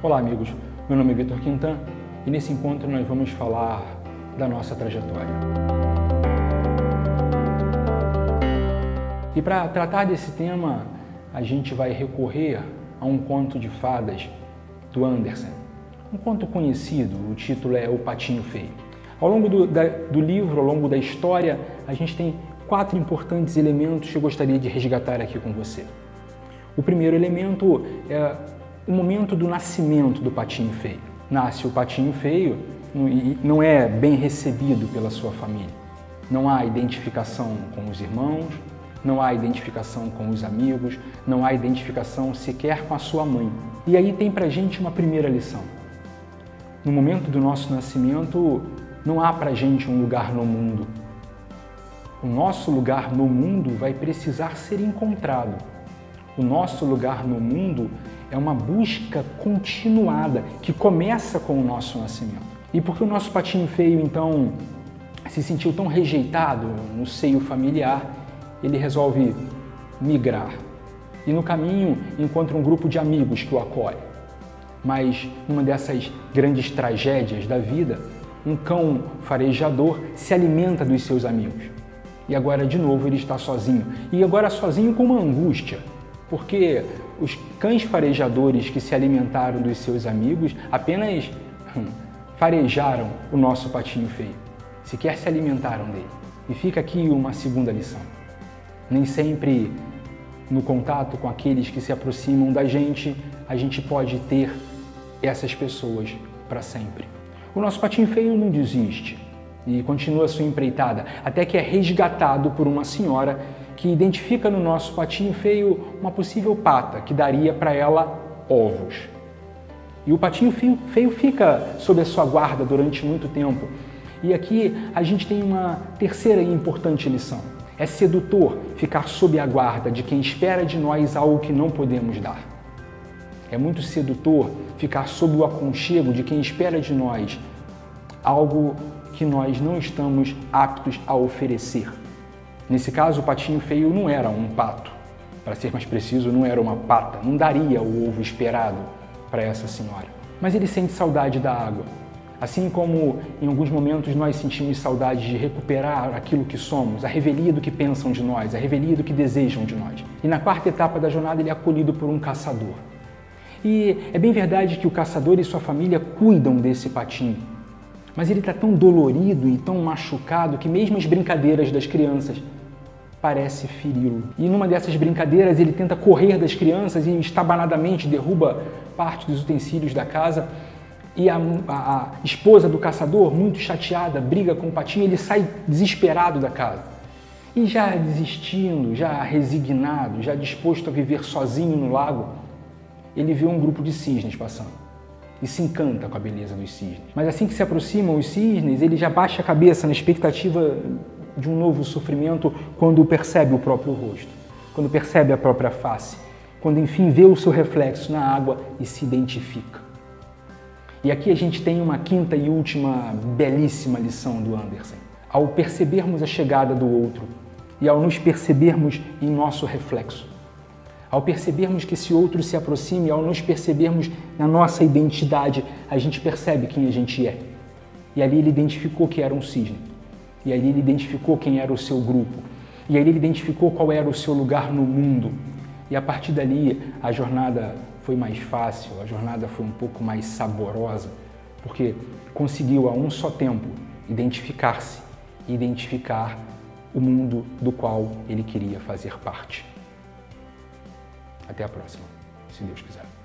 Olá, amigos. Meu nome é Vitor Quintan e nesse encontro nós vamos falar da nossa trajetória. E para tratar desse tema, a gente vai recorrer a um conto de fadas do Andersen. Um conto conhecido, o título é O Patinho Feio. Ao longo do, da, do livro, ao longo da história, a gente tem quatro importantes elementos que eu gostaria de resgatar aqui com você. O primeiro elemento é o momento do nascimento do patinho feio. Nasce o patinho feio e não é bem recebido pela sua família. Não há identificação com os irmãos, não há identificação com os amigos, não há identificação sequer com a sua mãe. E aí tem pra gente uma primeira lição. No momento do nosso nascimento, não há pra gente um lugar no mundo. O nosso lugar no mundo vai precisar ser encontrado. O nosso lugar no mundo é uma busca continuada que começa com o nosso nascimento. E porque o nosso patinho feio, então, se sentiu tão rejeitado no seio familiar, ele resolve migrar. E no caminho encontra um grupo de amigos que o acolhe. Mas numa dessas grandes tragédias da vida, um cão farejador se alimenta dos seus amigos. E agora de novo ele está sozinho. E agora sozinho com uma angústia, porque os cães farejadores que se alimentaram dos seus amigos apenas hum, farejaram o nosso patinho feio, sequer se alimentaram dele. E fica aqui uma segunda lição. Nem sempre no contato com aqueles que se aproximam da gente, a gente pode ter essas pessoas para sempre. O nosso patinho feio não desiste e continua sua empreitada, até que é resgatado por uma senhora que identifica no nosso patinho feio uma possível pata que daria para ela ovos. E o patinho feio fica sob a sua guarda durante muito tempo. E aqui a gente tem uma terceira e importante lição. É sedutor ficar sob a guarda de quem espera de nós algo que não podemos dar. É muito sedutor ficar sob o aconchego de quem espera de nós algo que nós não estamos aptos a oferecer. Nesse caso, o patinho feio não era um pato. Para ser mais preciso, não era uma pata. Não daria o ovo esperado para essa senhora. Mas ele sente saudade da água. Assim como em alguns momentos nós sentimos saudade de recuperar aquilo que somos, a revelia do que pensam de nós, a revelia do que desejam de nós. E na quarta etapa da jornada ele é acolhido por um caçador. E é bem verdade que o caçador e sua família cuidam desse patinho. Mas ele está tão dolorido e tão machucado que mesmo as brincadeiras das crianças parece feri-lo. E numa dessas brincadeiras ele tenta correr das crianças e estabanadamente derruba parte dos utensílios da casa. E a, a, a esposa do caçador, muito chateada, briga com o patinho, ele sai desesperado da casa. E já desistindo, já resignado, já disposto a viver sozinho no lago, ele vê um grupo de cisnes passando e se encanta com a beleza dos cisnes. Mas assim que se aproximam os cisnes, ele já baixa a cabeça na expectativa de um novo sofrimento quando percebe o próprio rosto, quando percebe a própria face, quando enfim vê o seu reflexo na água e se identifica. E aqui a gente tem uma quinta e última belíssima lição do Anderson. Ao percebermos a chegada do outro e ao nos percebermos em nosso reflexo, ao percebermos que esse outro se aproxime, ao nos percebermos na nossa identidade, a gente percebe quem a gente é. E ali ele identificou que era um cisne. E ali ele identificou quem era o seu grupo. E ali ele identificou qual era o seu lugar no mundo. E a partir dali a jornada foi mais fácil, a jornada foi um pouco mais saborosa, porque conseguiu a um só tempo identificar-se e identificar o mundo do qual ele queria fazer parte. Até a próxima, se Deus quiser.